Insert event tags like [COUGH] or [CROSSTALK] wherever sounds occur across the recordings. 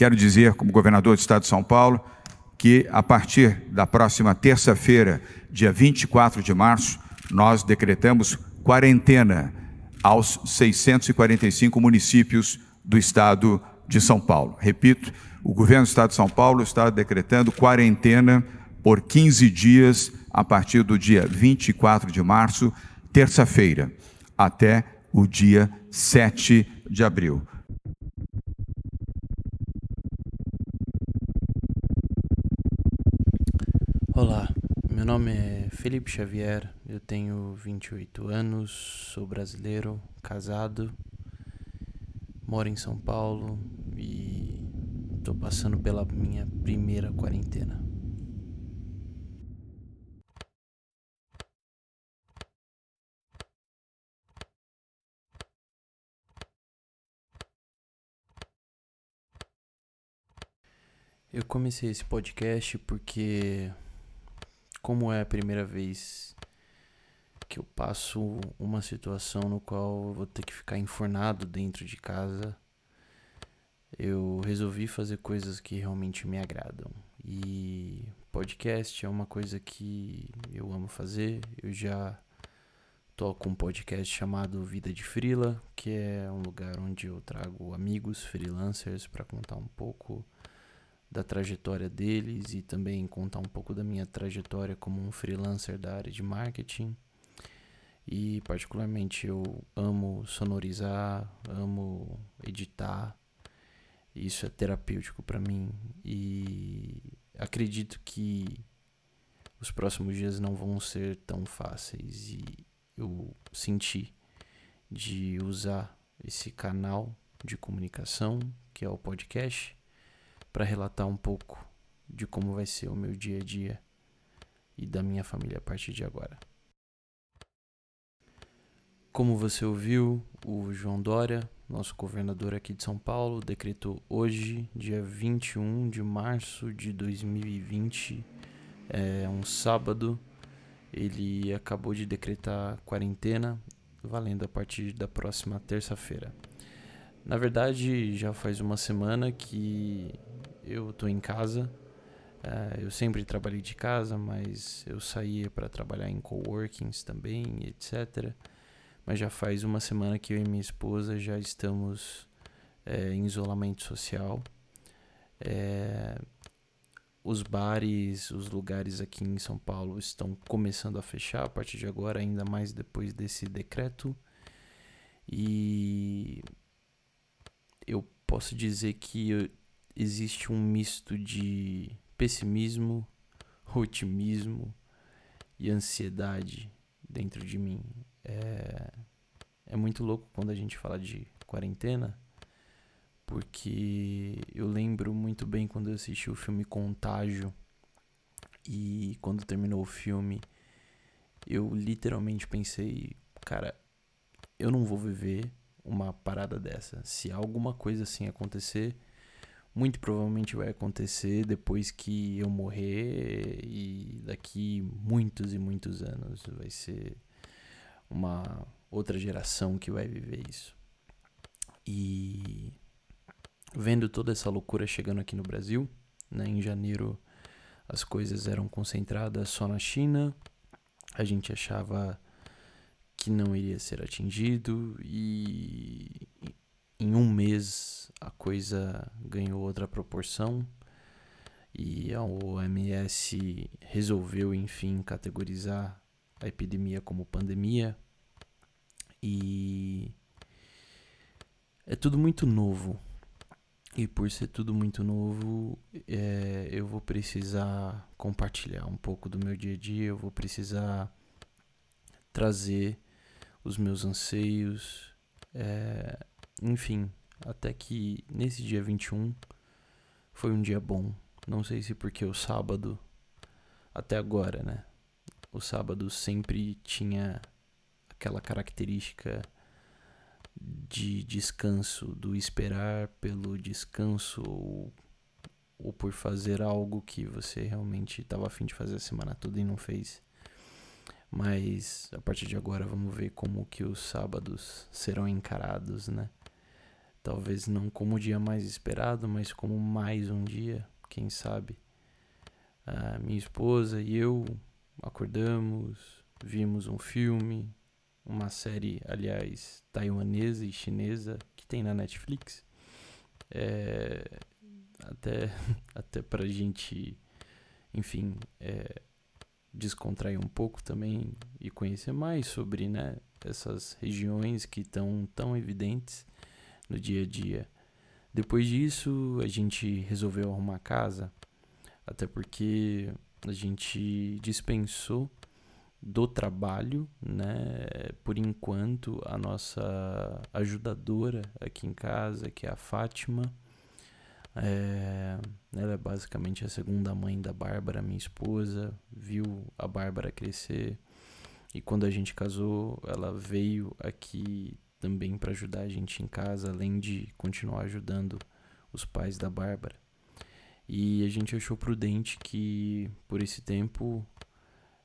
quero dizer, como governador do Estado de São Paulo, que a partir da próxima terça-feira, dia 24 de março, nós decretamos quarentena aos 645 municípios do Estado de São Paulo. Repito, o governo do Estado de São Paulo está decretando quarentena por 15 dias a partir do dia 24 de março, terça-feira, até o dia 7 de abril. Olá, meu nome é Felipe Xavier, eu tenho 28 anos, sou brasileiro, casado, moro em São Paulo e estou passando pela minha primeira quarentena. Eu comecei esse podcast porque, como é a primeira vez que eu passo uma situação no qual eu vou ter que ficar enfornado dentro de casa, eu resolvi fazer coisas que realmente me agradam. E podcast é uma coisa que eu amo fazer. Eu já toco um podcast chamado Vida de Frila, que é um lugar onde eu trago amigos freelancers para contar um pouco da trajetória deles e também contar um pouco da minha trajetória como um freelancer da área de marketing. E particularmente eu amo sonorizar, amo editar. Isso é terapêutico para mim e acredito que os próximos dias não vão ser tão fáceis e eu senti de usar esse canal de comunicação que é o podcast para relatar um pouco de como vai ser o meu dia a dia e da minha família a partir de agora. Como você ouviu, o João Dória, nosso governador aqui de São Paulo, decretou hoje, dia 21 de março de 2020, é um sábado, ele acabou de decretar quarentena, valendo a partir da próxima terça-feira. Na verdade, já faz uma semana que eu tô em casa. Uh, eu sempre trabalhei de casa, mas eu saía para trabalhar em coworkings também, etc. Mas já faz uma semana que eu e minha esposa já estamos é, em isolamento social. É, os bares, os lugares aqui em São Paulo estão começando a fechar a partir de agora, ainda mais depois desse decreto. E eu posso dizer que existe um misto de pessimismo, otimismo e ansiedade dentro de mim. É, é muito louco quando a gente fala de quarentena, porque eu lembro muito bem quando eu assisti o filme Contágio e quando terminou o filme, eu literalmente pensei, cara, eu não vou viver uma parada dessa. Se alguma coisa assim acontecer, muito provavelmente vai acontecer depois que eu morrer e daqui muitos e muitos anos vai ser uma outra geração que vai viver isso. E vendo toda essa loucura chegando aqui no Brasil, né, em janeiro as coisas eram concentradas só na China, a gente achava que não iria ser atingido e em um mês a coisa ganhou outra proporção e a OMS resolveu, enfim, categorizar a epidemia como pandemia. E é tudo muito novo. E por ser tudo muito novo, é, eu vou precisar compartilhar um pouco do meu dia a dia, eu vou precisar trazer os meus anseios, é, enfim, até que nesse dia 21 foi um dia bom. Não sei se porque o sábado, até agora, né? O sábado sempre tinha aquela característica de descanso, do esperar pelo descanso ou, ou por fazer algo que você realmente estava afim de fazer a semana toda e não fez. Mas a partir de agora vamos ver como que os sábados serão encarados, né? Talvez não como o dia mais esperado, mas como mais um dia, quem sabe. A minha esposa e eu acordamos, vimos um filme, uma série, aliás, taiwanesa e chinesa que tem na Netflix. É, até, [LAUGHS] até pra gente, enfim, é, descontrair um pouco também e conhecer mais sobre né, essas regiões que estão tão evidentes no dia a dia. Depois disso, a gente resolveu arrumar casa, até porque a gente dispensou do trabalho, né? Por enquanto, a nossa ajudadora aqui em casa, que é a Fátima, é, ela é basicamente a segunda mãe da Bárbara, minha esposa, viu a Bárbara crescer e quando a gente casou, ela veio aqui também para ajudar a gente em casa, além de continuar ajudando os pais da Bárbara. E a gente achou prudente que por esse tempo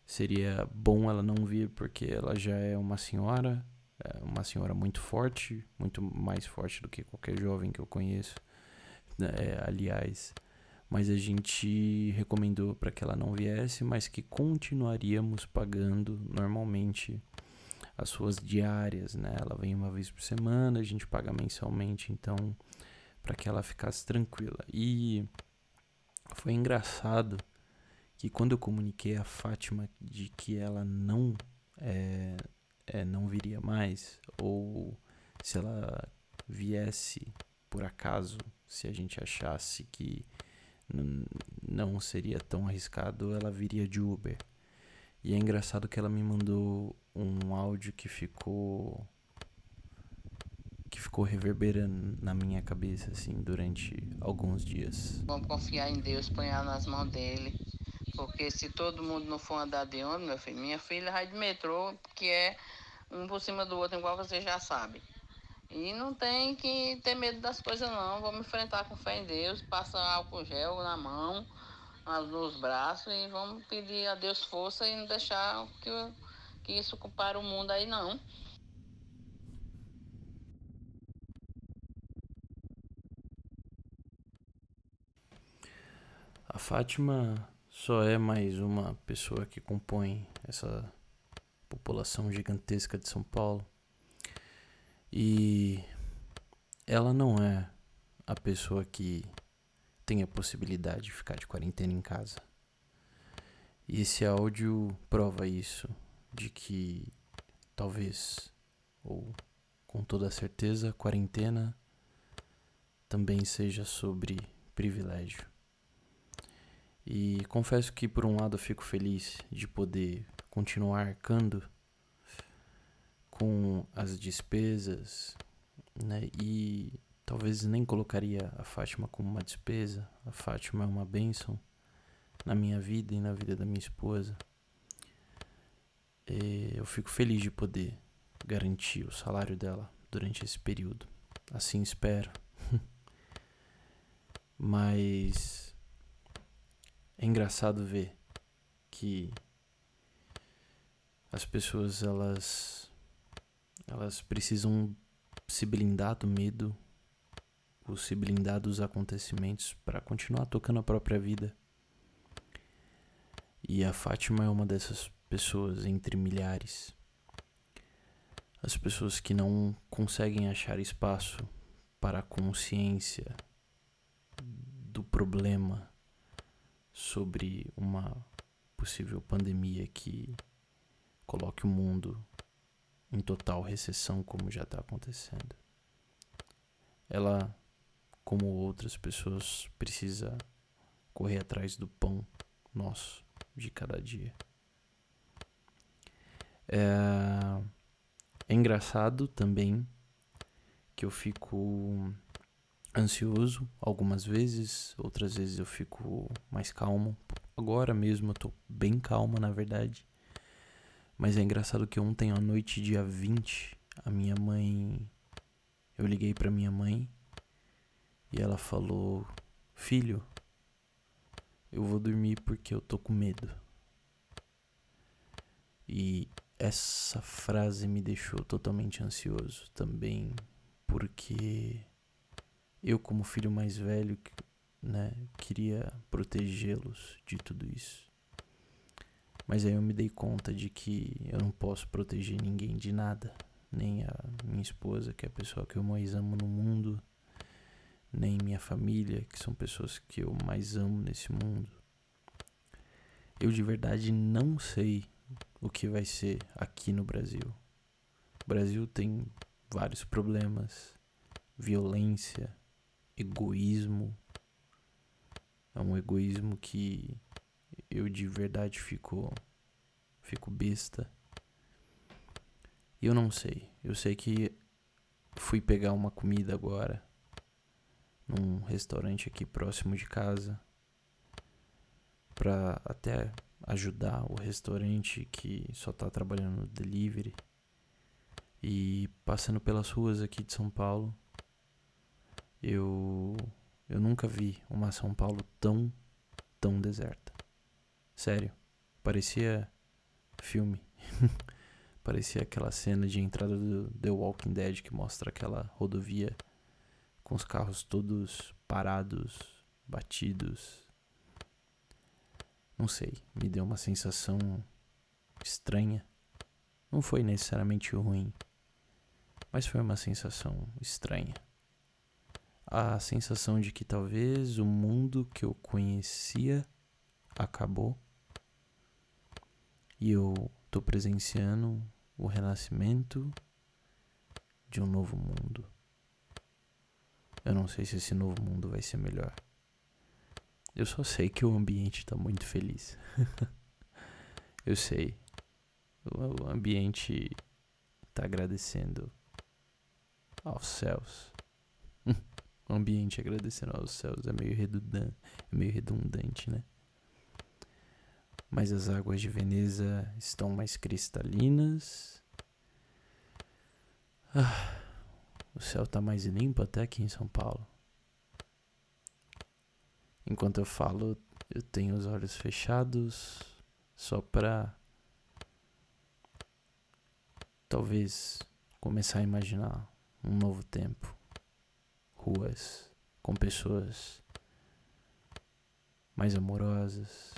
seria bom ela não vir porque ela já é uma senhora, é uma senhora muito forte, muito mais forte do que qualquer jovem que eu conheço. Né, é, aliás, mas a gente recomendou para que ela não viesse, mas que continuaríamos pagando normalmente as suas diárias, né? Ela vem uma vez por semana, a gente paga mensalmente, então para que ela ficasse tranquila. E foi engraçado que quando eu comuniquei a Fátima de que ela não é, é, não viria mais ou se ela viesse por acaso se a gente achasse que não seria tão arriscado, ela viria de Uber. E é engraçado que ela me mandou um áudio que ficou que ficou reverberando na minha cabeça assim durante alguns dias. Vamos confiar em Deus, pôr nas mãos dele. Porque se todo mundo não for andar de ônibus, meu filho, minha filha vai de metrô, que é um por cima do outro, igual você já sabe. E não tem que ter medo das coisas não. Vamos enfrentar com fé em Deus, passa álcool gel na mão, nos braços e vamos pedir a Deus força e não deixar que, que isso compare o mundo aí não. A Fátima só é mais uma pessoa que compõe essa população gigantesca de São Paulo e ela não é a pessoa que tem a possibilidade de ficar de quarentena em casa. E esse áudio prova isso, de que talvez, ou com toda certeza, quarentena também seja sobre privilégio. E confesso que por um lado eu fico feliz de poder continuar arcando com as despesas, né? E talvez nem colocaria a Fátima como uma despesa. A Fátima é uma bênção na minha vida e na vida da minha esposa. E eu fico feliz de poder garantir o salário dela durante esse período. Assim espero. [LAUGHS] Mas é engraçado ver que as pessoas elas elas precisam se blindar do medo, ou se blindar dos acontecimentos para continuar tocando a própria vida. E a Fátima é uma dessas pessoas entre milhares. As pessoas que não conseguem achar espaço para a consciência do problema sobre uma possível pandemia que coloque o mundo em total recessão, como já está acontecendo. Ela, como outras pessoas, precisa correr atrás do pão nosso de cada dia. É, é engraçado também que eu fico ansioso algumas vezes, outras vezes eu fico mais calmo. Agora mesmo eu tô bem calmo, na verdade. Mas é engraçado que ontem à noite, dia 20, a minha mãe. Eu liguei para minha mãe e ela falou: Filho, eu vou dormir porque eu tô com medo. E essa frase me deixou totalmente ansioso também, porque eu como filho mais velho, né, queria protegê-los de tudo isso. Mas aí eu me dei conta de que eu não posso proteger ninguém de nada, nem a minha esposa, que é a pessoa que eu mais amo no mundo, nem minha família, que são pessoas que eu mais amo nesse mundo. Eu de verdade não sei o que vai ser aqui no Brasil. O Brasil tem vários problemas, violência, egoísmo. É um egoísmo que eu de verdade fico fico besta. Eu não sei. Eu sei que fui pegar uma comida agora num restaurante aqui próximo de casa para até ajudar o restaurante que só tá trabalhando no delivery. E passando pelas ruas aqui de São Paulo, eu eu nunca vi uma São Paulo tão tão deserta. Sério, parecia filme. [LAUGHS] parecia aquela cena de entrada do The Walking Dead que mostra aquela rodovia com os carros todos parados, batidos. Não sei, me deu uma sensação estranha. Não foi necessariamente ruim, mas foi uma sensação estranha a sensação de que talvez o mundo que eu conhecia acabou e eu estou presenciando o renascimento de um novo mundo. Eu não sei se esse novo mundo vai ser melhor. Eu só sei que o ambiente está muito feliz. [LAUGHS] eu sei. O ambiente está agradecendo aos céus [LAUGHS] o ambiente agradecendo aos céus é meio redundante, é meio redundante, né? Mas as águas de Veneza estão mais cristalinas. Ah, o céu está mais limpo até aqui em São Paulo. Enquanto eu falo, eu tenho os olhos fechados só para talvez começar a imaginar um novo tempo ruas com pessoas mais amorosas,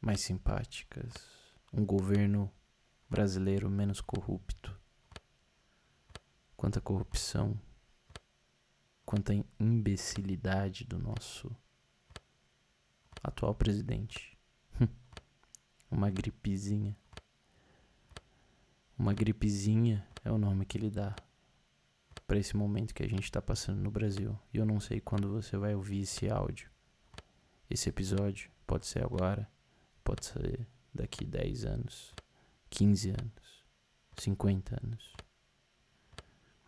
mais simpáticas, um governo brasileiro menos corrupto. Quanta corrupção, quanta imbecilidade do nosso atual presidente. Uma gripezinha. Uma gripezinha é o nome que ele dá para esse momento que a gente está passando no Brasil. E eu não sei quando você vai ouvir esse áudio, esse episódio. Pode ser agora, pode ser daqui 10 anos, 15 anos, 50 anos.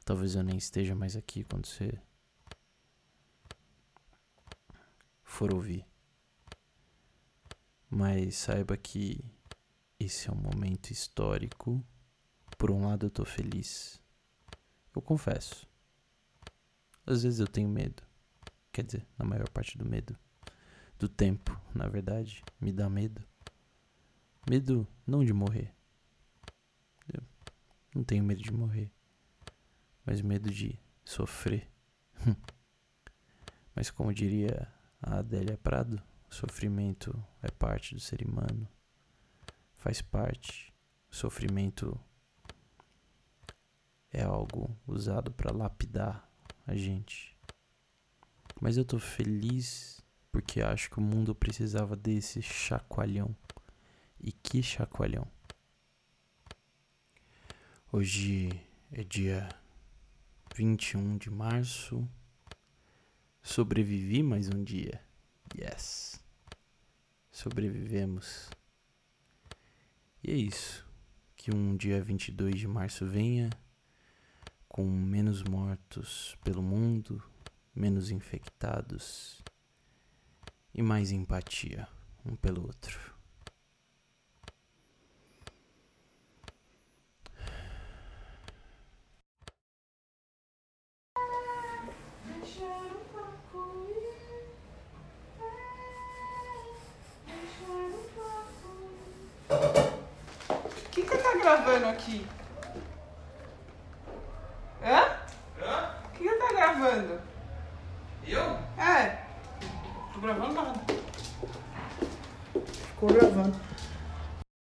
Talvez eu nem esteja mais aqui quando você for ouvir. Mas saiba que esse é um momento histórico. Por um lado, eu tô feliz eu confesso. Às vezes eu tenho medo. Quer dizer, na maior parte do medo. Do tempo, na verdade, me dá medo. Medo não de morrer. Eu não tenho medo de morrer. Mas medo de sofrer. [LAUGHS] mas como diria a Adélia Prado, sofrimento é parte do ser humano. Faz parte. Sofrimento é algo usado para lapidar a gente. Mas eu tô feliz porque acho que o mundo precisava desse chacoalhão. E que chacoalhão! Hoje é dia 21 de março. Sobrevivi mais um dia. Yes. Sobrevivemos. E é isso. Que um dia 22 de março venha com menos mortos pelo mundo, menos infectados e mais empatia um pelo outro. Gravando aqui?